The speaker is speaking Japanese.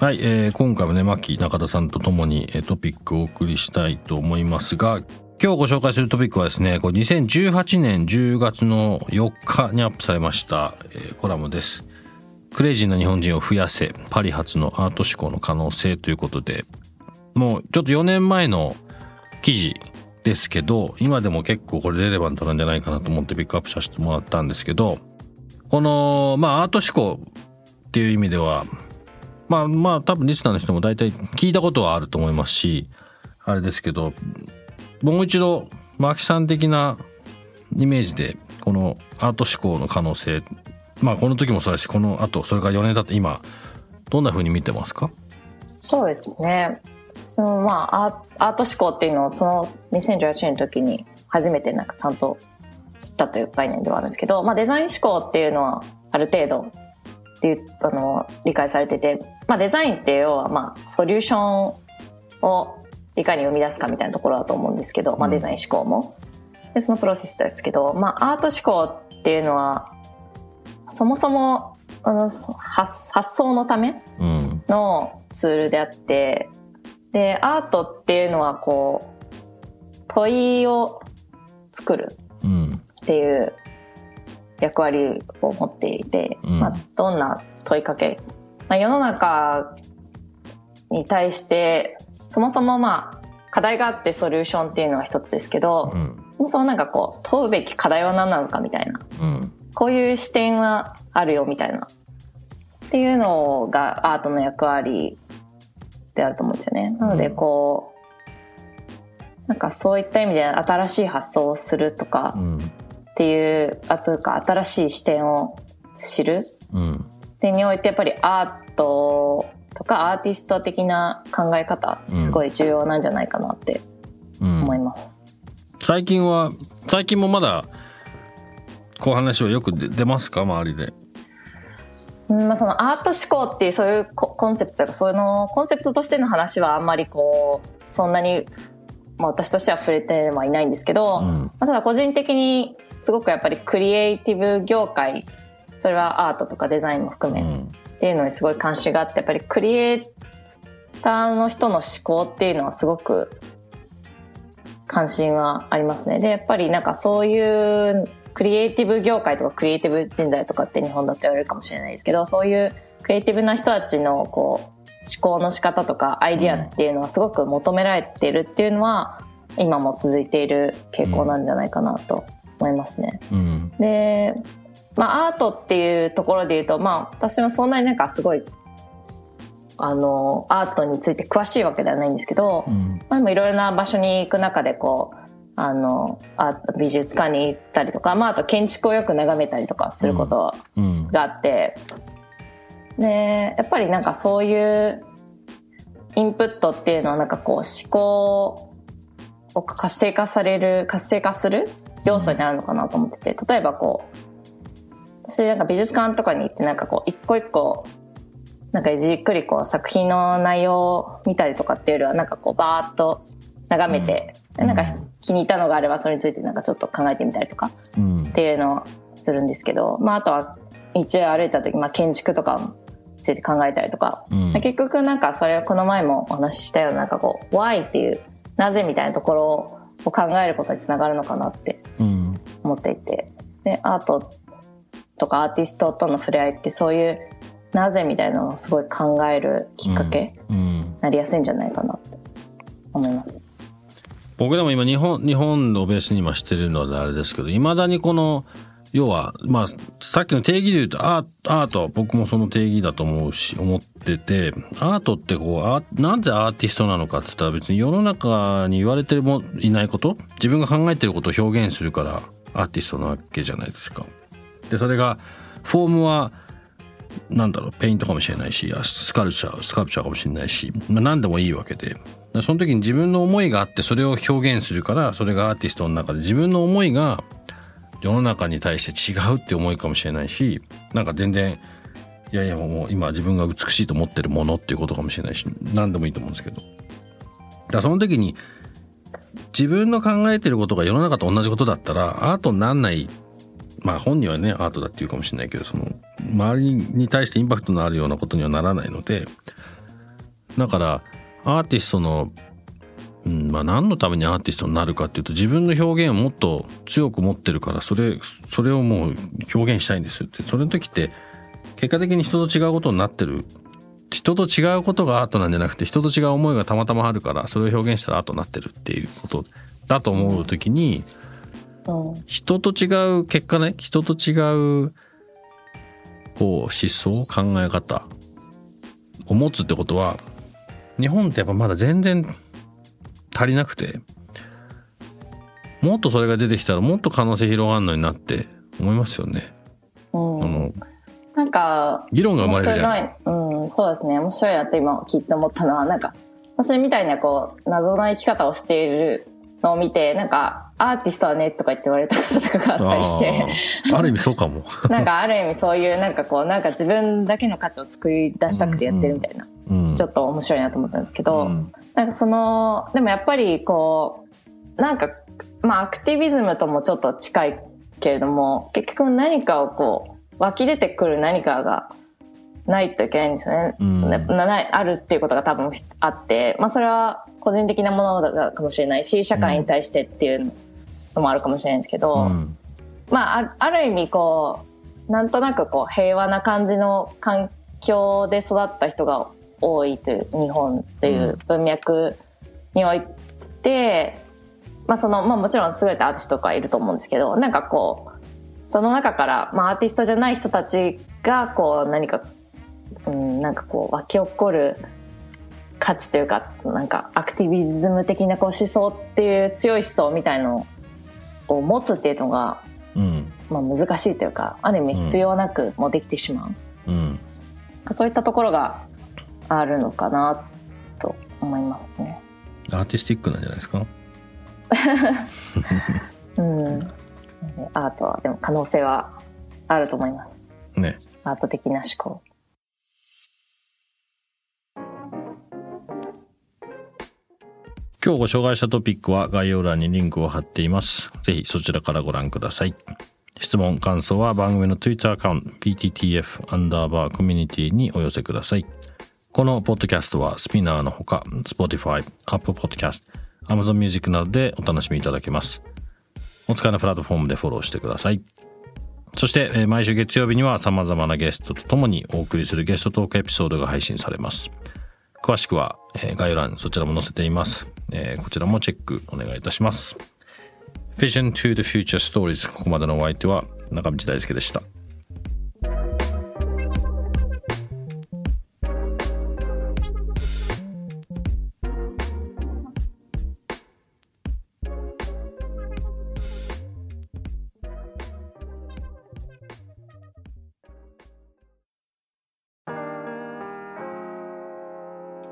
はい、えー、今回もね牧中田さんとともにトピックをお送りしたいと思いますが今日ご紹介するトピックはですね、これ2018年10月の4日にアップされました、えー、コラムです。クレイジーな日本人を増やせ、パリ発のアート思考の可能性ということで、もうちょっと4年前の記事ですけど、今でも結構これレレバントなんじゃないかなと思ってピックアップさせてもらったんですけど、この、まあアート思考っていう意味では、まあまあ多分リスナーの人も大体聞いたことはあると思いますし、あれですけど、もう一度マキさん的なイメージでこのアート思考の可能性まあこの時もそうだしこの後それから4年経って今どんなふうに見てますか？そうですね。そのまあアート思考っていうのをその2018年の時に初めてなんかちゃんと知ったという概念ではあるんですけど、まあ、デザイン思考っていうのはある程度っていうあの理解されてて、まあ、デザインって要はまあソリューションをいかに生み出すかみたいなところだと思うんですけど、まあ、デザイン思考も。でそのプロセスですけど、まあ、アート思考っていうのはそもそもあの発発想のためのツールであって、うん、でアートっていうのはこう問いを作るっていう役割を持っていて、うん、まあ、どんな問いかけ、まあ、世の中に対してそもそもまあ課題があってソリューションっていうのは一つですけど、うん、そもそもなんかこう問うべき課題は何なのかみたいな、うん、こういう視点はあるよみたいなっていうのがアートの役割であると思うんですよね。なのでこう、なんかそういった意味で新しい発想をするとかっていう、あというか新しい視点を知る、うん、でにおいてやっぱりアートとかアーティスト的な考え方すごい重要なんじゃないかなって思います、うん、最近は最近もまだこう話はよく出ますか？周りで。まあ、そのアート思考っていうそういうコンセプトとかそのコンセプトとしての話はあんまりこうそんなに、まあ、私としては触れてはいないんですけど、うん、まあ、ただ個人的にすごくやっぱりクリエイティブ業界それはアートとかデザインも含め、うん、っていうのにすごい関心があってやっぱりクリエイターの人の思考っていうのはすごく関心はありますね。でやっぱりなんかそういうクリエイティブ業界とかクリエイティブ人材とかって日本だと言われるかもしれないですけどそういうクリエイティブな人たちのこう思考の仕方とかアイディアっていうのはすごく求められているっていうのは今も続いている傾向なんじゃないかなと思いますね。うん、でまあ、アートっていうところで言うと、まあ、私もそんなになんかすごい、あの、アートについて詳しいわけではないんですけど、うん、まあ、でもいろいろな場所に行く中で、こう、あの、あ美術館に行ったりとか、まあ、あと建築をよく眺めたりとかすることがあって、うん、で、やっぱりなんかそういうインプットっていうのはなんかこう思考を活性化される、活性化する要素になるのかなと思ってて、例えばこう、私なんか美術館とかに行ってなんかこう一個一個なんかじっくりこう作品の内容を見たりとかっていうよりはなんかこうバーッと眺めて、うん、なんか気に入ったのがあればそれについてなんかちょっと考えてみたりとかっていうのをするんですけど、まああとは一応歩いた時、まあ建築とかについて考えたりとか、うん、結局なんかそれをこの前もお話ししたようななんかこう why っていうなぜみたいなところを考えることにつながるのかなって思っていて、でアートとかアーティストとの触れ合いってそういうなぜみたいなのをすごい考えるきっかけなりやすいんじゃないかなって思います。僕でも今日本日本をベースに今してるのであれですけどいまだにこの要はまあさっきの定義で言うとアートは僕もその定義だと思うし思っててアートってこうあなんでアーティストなのかって言ったら別に世の中に言われてるもいないこと自分が考えてることを表現するからアーティストなわけじゃないですか。でそれがフォームはなんだろうペイントかもしれないしスカルチャースカルプチャーかもしれないし、まあ、何でもいいわけで。その時に自分の思いがあってそれを表現するからそれがアーティストの中で自分の思いが世の中に対して違うって思いかもしれないしなんか全然いやいやもう今自分が美しいと思ってるものっていうことかもしれないし何でもいいと思うんですけど。だその時に自分の考えてることが世の中と同じことだったらアートになんないまあ本人はねアートだって言うかもしれないけどその周りに対してインパクトのあるようなことにはならないのでだからアーティストの、うんまあ、何のためにアーティストになるかっていうと自分の表現をもっと強く持ってるからそれそれをもう表現したいんですよって。それの時って結果的に人と違うことになってる。人と違うことがアートなんじゃなくて人と違う思いがたまたまあるからそれを表現したらアートになってるっていうことだと思う時に、人と違う結果ね。人と違うこう思想考え方。を持つってことは日本ってやっぱまだ全然足りなくてもっとそれが出てきたらもっと可能性広がるのになって思いますよね。うん、あのなんか議論が生まれるじゃん。うん、そうですね。面白いなって今聞いて思ったのはなんか私みたいなこう謎な生き方をしているのを見てなんかアーティストはねとか言って言われたこととかがあったりして。ある意味そうかも。なんかある意味そういうなんかこうなんか自分だけの価値を作り出したくてやってるみたいな、うん。うん、ちょっと面白いなと思ったんですけど、うん、なんかそのでもやっぱりこうなんかまあアクティビズムともちょっと近いけれども結局何かをこう湧き出てくる何かがないといけないんですよね。うん、あるっていうことが多分あって、まあそれは個人的なものだかもしれないし、社会に対してっていうのもあるかもしれないんですけど、うん、まあある意味こう、なんとなくこう平和な感じの環境で育った人が多いという日本っていう文脈において、まあその、まあもちろん優れたアーティストとかいると思うんですけど、なんかこう、その中から、まあアーティストじゃない人たちがこう何かうん、なんかこう湧き起こる価値というかなんかアクティビズム的なこう思想っていう強い思想みたいのを持つっていうのが、うん、まあ、難しいというかある意味必要なくもできてしまう、うん、そういったところがあるのかなと思いますね。アーティスティックなんじゃないですか？うん、アートはでも可能性はあると思います。ね。アート的な思考。今日ご紹介したトピックは概要欄にリンクを貼っています。ぜひそちらからご覧ください。質問、感想は番組の Twitter アカウント PTTF アンダーバーコミュニティにお寄せください。このポッドキャストはスピナーのほか Spotify、Apple Podcast、Amazon Music などでお楽しみいただけます。お使いのプラットフォームでフォローしてください。そして、毎週月曜日には様々なゲストと共にお送りするゲストトークエピソードが配信されます。詳しくは、え概要欄そちらも載せています。え、こちらもチェックお願いいたします。Vision to the Future Stories ここまでのお相手は中道大輔でした。